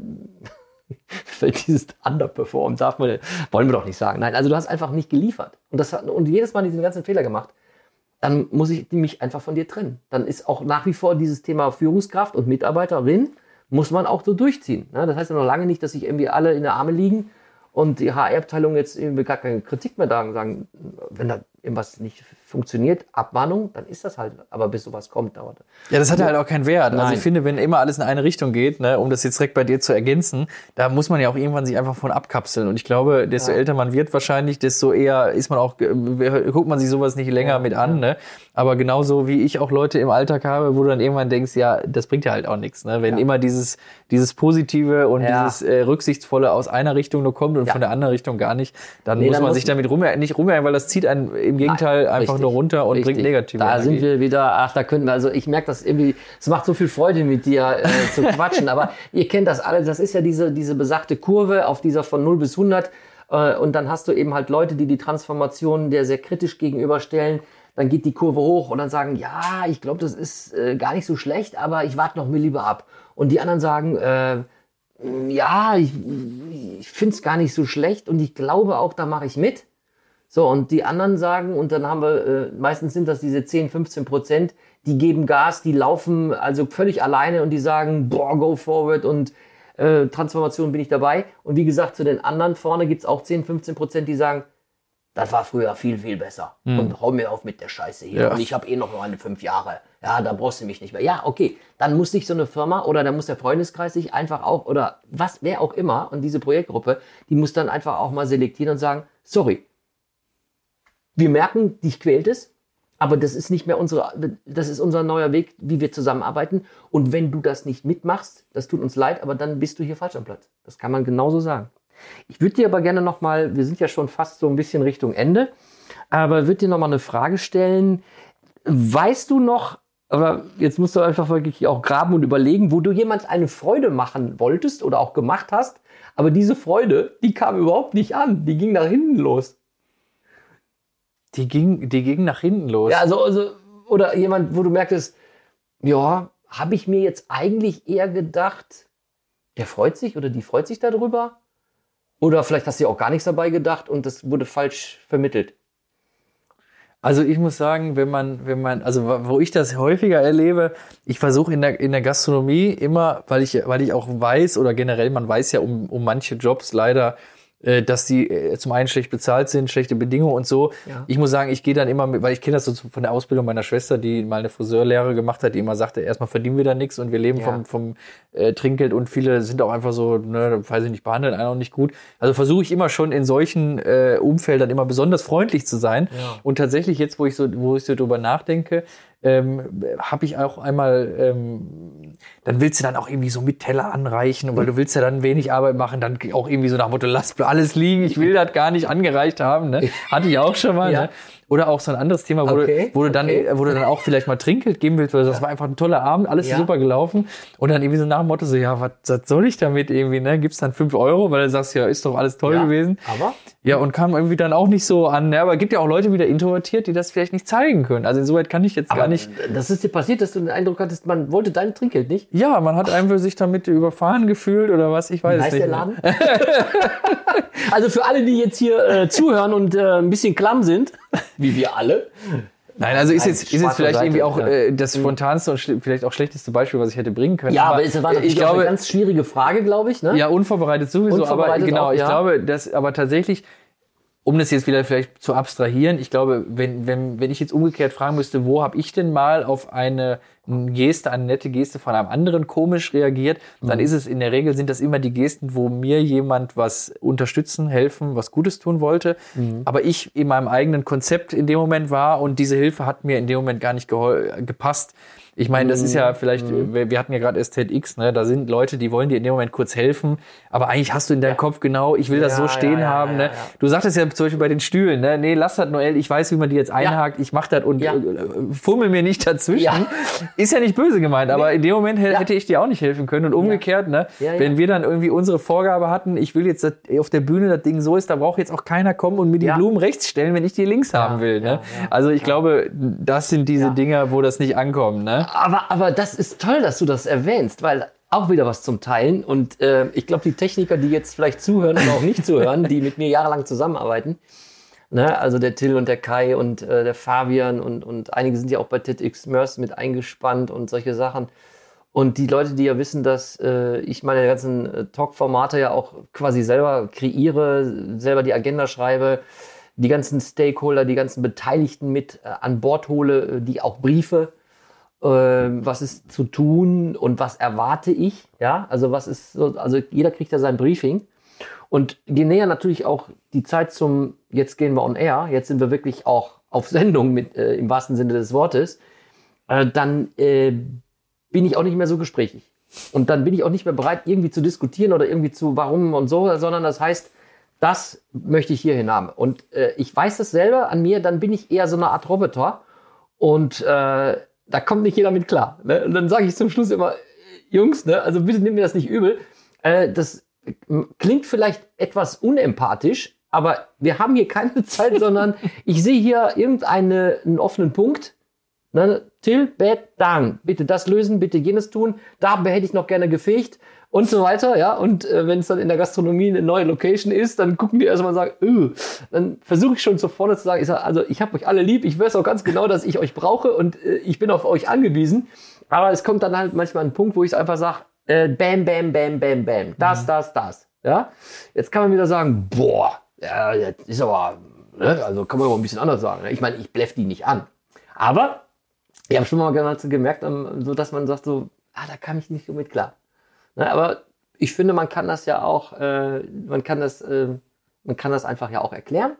fällt dieses underperform, darf man, wollen wir doch nicht sagen. Nein, also du hast einfach nicht geliefert. Und, das, hat- und jedes Mal diesen ganzen Fehler gemacht. Dann muss ich mich einfach von dir trennen. Dann ist auch nach wie vor dieses Thema Führungskraft und Mitarbeiterin, muss man auch so durchziehen. Ne? Das heißt ja noch lange nicht, dass sich irgendwie alle in der Arme liegen und die HR-Abteilung jetzt irgendwie gar keine Kritik mehr sagen, sagen, wenn da irgendwas nicht funktioniert, Abmahnung, dann ist das halt. Aber bis sowas kommt, dauert das. Ja, das hat halt auch keinen Wert. Also Nein. ich finde, wenn immer alles in eine Richtung geht, ne, um das jetzt direkt bei dir zu ergänzen, da muss man ja auch irgendwann sich einfach von abkapseln. Und ich glaube, desto Ja. älter man wird wahrscheinlich, desto eher ist man auch, äh, guckt man sich sowas nicht länger Ja, mit an. Ne? Aber genauso wie ich auch Leute im Alltag habe, wo du dann irgendwann denkst, ja, das bringt ja halt auch nichts. Ne? Wenn immer dieses, dieses Positive und dieses äh, Rücksichtsvolle aus einer Richtung nur kommt und von der anderen Richtung gar nicht, dann Nee, muss dann man muss- sich damit rum, nicht rumärgern, weil das zieht einen im Gegenteil einfach Richtig, nur runter und richtig. bringt negative Da Energie. sind wir wieder, ach, da können wir, also ich merke das irgendwie, es macht so viel Freude mit dir äh, zu quatschen, aber ihr kennt das alle, das ist ja diese, diese besagte Kurve auf dieser von 0 bis 100 äh, und dann hast du eben halt Leute, die die Transformation der sehr kritisch gegenüberstellen, dann geht die Kurve hoch und dann sagen, ja, ich glaube, das ist äh, gar nicht so schlecht, aber ich warte noch mir lieber ab. Und die anderen sagen, äh, ja, ich, ich finde es gar nicht so schlecht und ich glaube auch, da mache ich mit. So, und die anderen sagen, und dann haben wir, äh, meistens sind das diese 10, 15 Prozent, die geben Gas, die laufen also völlig alleine und die sagen, boah, go forward und äh, Transformation bin ich dabei. Und wie gesagt, zu den anderen vorne gibt's auch 10, 15 Prozent, die sagen, das war früher viel, viel besser. Und hau mir auf mit der Scheiße hier. Ja. Und ich habe eh noch meine fünf Jahre. Ja, da brauchst du mich nicht mehr. Ja, okay. Dann muss sich so eine Firma oder da muss der Freundeskreis sich einfach auch, oder was, wer auch immer, und diese Projektgruppe, die muss dann einfach auch mal selektieren und sagen, sorry, wir merken, dich quält es, aber das ist nicht mehr unsere, das ist unser neuer Weg, wie wir zusammenarbeiten. Und wenn du das nicht mitmachst, das tut uns leid, aber dann bist du hier falsch am Platz. Das kann man genauso sagen. Ich würde dir aber gerne nochmal, wir sind ja schon fast so ein bisschen Richtung Ende, aber würde dir nochmal eine Frage stellen. Weißt du noch, aber jetzt musst du einfach wirklich auch graben und überlegen, wo du jemand eine Freude machen wolltest oder auch gemacht hast, aber diese Freude, die kam überhaupt nicht an, die ging nach hinten los. Die ging, die ging nach hinten los. Ja, also, also oder jemand, wo du merktest, ja, habe ich mir jetzt eigentlich eher gedacht, der freut sich oder die freut sich darüber? Oder vielleicht hast du ja auch gar nichts dabei gedacht und das wurde falsch vermittelt. Also ich muss sagen, wenn man, wenn man, also wo ich das häufiger erlebe, ich versuche in der, in der Gastronomie immer, weil ich, weil ich auch weiß oder generell, man weiß ja um, um manche Jobs leider, dass die äh, zum einen schlecht bezahlt sind, schlechte Bedingungen und so. Ja. Ich muss sagen, ich gehe dann immer mit, weil ich kenne das so von der Ausbildung meiner Schwester, die mal eine Friseurlehre gemacht hat, die immer sagte, erstmal verdienen wir da nichts und wir leben Ja. vom, vom äh, Trinkgeld und viele sind auch einfach so, ne, weiß ich nicht, behandeln einen auch nicht gut. Also versuche ich immer schon in solchen äh, Umfeldern immer besonders freundlich zu sein. Ja. Und tatsächlich jetzt, wo ich so, wo ich so drüber nachdenke, ähm, habe ich auch einmal, ähm, dann willst du dann auch irgendwie so mit Teller anreichen, weil du willst ja dann wenig Arbeit machen, dann auch irgendwie so nach dem Motto, lass alles liegen, ich will das gar nicht angereicht haben. Ne? Hatte ich auch schon mal. Ja. Ne? Oder auch so ein anderes Thema, wo, Okay, du, wo, du dann, okay. wo du dann auch vielleicht mal Trinkgeld geben willst, weil das war einfach ein toller Abend, alles Ja. super gelaufen. Und dann irgendwie so nach dem Motto so, ja, was, was soll ich damit irgendwie, ne? Gibt's dann fünf Euro, weil du sagst, ja, ist doch alles toll Ja, gewesen. Aber Ja, und kam irgendwie dann auch nicht so an. Ne? Aber es gibt ja auch Leute wieder introvertiert, die das vielleicht nicht zeigen können. Also insoweit kann ich jetzt Aber gar nicht. das ist dir passiert, dass du den Eindruck hattest, man wollte dein Trinkgeld nicht? Ja, man hat einfach sich damit überfahren gefühlt oder was, ich weiß es nicht. der. Laden? also für alle, die jetzt hier äh, zuhören und äh, ein bisschen klamm sind, wie wir alle. Nein, also ist jetzt, ist jetzt vielleicht beiseite, irgendwie auch äh, das spontanste und vielleicht auch schlechteste Beispiel, was ich hätte bringen können. Ja, aber, es war ich auch eine glaube, ganz schwierige Frage, glaube ich. Ne? Ja, unvorbereitet sowieso, Unvorbereitet aber genau, auch, ich ja. glaube, dass aber tatsächlich, um das jetzt wieder vielleicht zu abstrahieren, ich glaube, wenn, wenn, wenn ich jetzt umgekehrt fragen müsste, wo habe ich denn mal auf eine Geste, eine nette Geste von einem anderen komisch reagiert, dann Mhm. ist es in der Regel sind das immer die Gesten, wo mir jemand was unterstützen, helfen, was Gutes tun wollte, Mhm. aber ich in meinem eigenen Konzept in dem Moment war und diese Hilfe hat mir in dem Moment gar nicht gepasst. Ich meine, das ist Mhm. ja vielleicht, wir, wir hatten ja gerade STX, ne? da sind Leute, die wollen dir in dem Moment kurz helfen, aber eigentlich hast du in deinem Kopf genau, ich will das so Ja, stehen ja, ja, haben. ja, ne? ja. Du sagtest ja zum Beispiel bei den Stühlen, ne? nee, lass das Noel, ich weiß, wie man die jetzt einhakt, ich mach das und Ja. äh, fummel mir nicht dazwischen. Ja. ist ja nicht böse gemeint, aber in dem Moment hä- hätte ich dir auch nicht helfen können. Und umgekehrt, ne, Ja, ja. wenn wir dann irgendwie unsere Vorgabe hatten, ich will jetzt dass auf der Bühne das Ding so ist, da braucht jetzt auch keiner kommen und mir die Ja. Blumen rechts stellen, wenn ich die links haben will. Ne? ja, ja, also ich glaube, das sind diese Ja. Dinger, wo das nicht ankommt. Ne? Aber, aber das ist toll, dass du das erwähnst, weil auch wieder was zum Teilen. Und äh, ich glaube, die Techniker, die jetzt vielleicht zuhören oder auch nicht zuhören, die mit mir jahrelang zusammenarbeiten, ne, also der Till und der Kai und äh, der Fabian und, und einige sind ja auch bei TEDx Mörs mit eingespannt und solche Sachen. Und die Leute, die ja wissen, dass äh, ich meine ganzen äh, Talk-Formate ja auch quasi selber kreiere, selber die Agenda schreibe, die ganzen Stakeholder, die ganzen Beteiligten mit äh, an Bord hole, äh, die auch Briefe was ist zu tun und was erwarte ich, ja, also was ist so, also jeder kriegt ja sein Briefing und je näher natürlich auch die Zeit zum, jetzt gehen wir on air, jetzt sind wir wirklich auch auf Sendung mit, äh, im wahrsten Sinne des Wortes, äh, dann äh, bin ich auch nicht mehr so gesprächig. Und dann bin ich auch nicht mehr bereit, irgendwie zu diskutieren oder irgendwie zu warum und so, sondern das heißt, das möchte ich hierhin haben. Und äh, ich weiß das selber an mir, dann bin ich eher so eine Art Roboter und äh, da kommt nicht jeder mit klar. Ne? Und dann sage ich zum Schluss immer, Jungs, ne, also bitte nehmt mir das nicht übel. Äh, das klingt vielleicht etwas unempathisch, aber wir haben hier keine Zeit, sondern ich sehe hier irgendeinen einen offenen Punkt. Ne? Till, Bad, Dang. Bitte das lösen, bitte jenes tun. Da hätte ich noch gerne gefegt und so weiter. Ja, und äh, wenn es dann in der Gastronomie eine neue Location ist, dann gucken die erstmal und sagen, öh. dann versuche ich schon zu vorne zu sagen, ich sag, also ich habe euch alle lieb, ich weiß auch ganz genau, dass ich euch brauche und äh, ich bin auf euch angewiesen. Aber es kommt dann halt manchmal ein Punkt, wo ich einfach sage, äh, bam, bam, bam, bam, bam, das, das, das. Ja, jetzt kann man wieder sagen, boah, ja, jetzt ist aber, ne? also kann man aber ein bisschen anders sagen. Ne? Ich meine, ich bleff die nicht an. Aber ich habe schon mal gemerkt, ähm, so dass man sagt so, ah, da kam ich nicht so mit klar. Ne, aber ich finde, man kann das ja auch, äh, man kann das, äh, man kann das einfach ja auch erklären.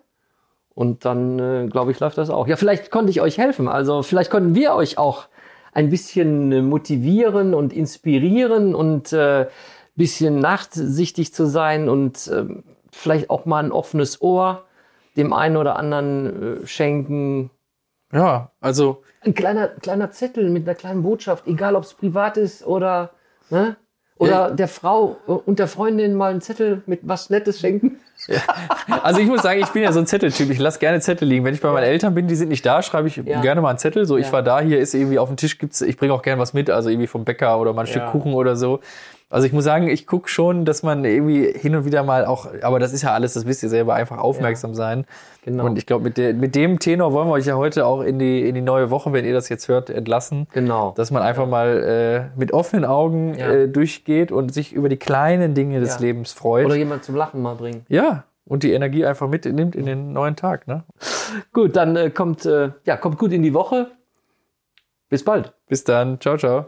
Und dann, äh, glaube ich, läuft das auch. Ja, vielleicht konnte ich euch helfen. Also vielleicht konnten wir euch auch ein bisschen äh, motivieren und inspirieren und äh, bisschen nachsichtig zu sein und ähm, vielleicht auch mal ein offenes Ohr dem einen oder anderen äh, schenken. Ja, also Ein kleiner, kleiner Zettel mit einer kleinen Botschaft, egal ob es privat ist oder, ne? Oder der Frau und der Freundin mal einen Zettel mit was Nettes schenken. Also ich muss sagen, ich bin ja so ein Zetteltyp. Ich lasse gerne Zettel liegen. Wenn ich bei meinen Eltern bin, die sind nicht da, schreibe ich Ja. gerne mal einen Zettel. So, ich Ja. war da, hier ist irgendwie auf dem Tisch gibt's, ich bringe auch gerne was mit, also irgendwie vom Bäcker oder mal ein Stück Ja. Kuchen oder so. Also ich muss sagen, ich gucke schon, dass man irgendwie hin und wieder mal auch, aber das ist ja alles, das wisst ihr selber, einfach aufmerksam sein. Genau. Und ich glaube, mit, mit dem Tenor wollen wir euch ja heute auch in die, in die neue Woche, wenn ihr das jetzt hört, entlassen. Genau. Dass man einfach mal äh, mit offenen Augen Ja. äh, durchgeht und sich über die kleinen Dinge des Ja. Lebens freut. Oder jemand zum Lachen mal bringen. Ja, und die Energie einfach mitnimmt in den neuen Tag. Ne? Gut, dann äh, kommt, äh, ja, kommt gut in die Woche. Bis bald. Bis dann. Ciao, ciao.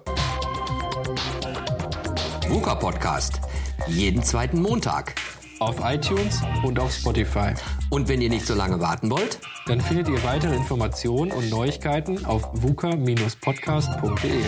VUCA Podcast. Jeden zweiten Montag. auf iTunes und auf Spotify. Und wenn ihr nicht so lange warten wollt, Dann findet ihr weitere Informationen und Neuigkeiten auf vuca-podcast.de.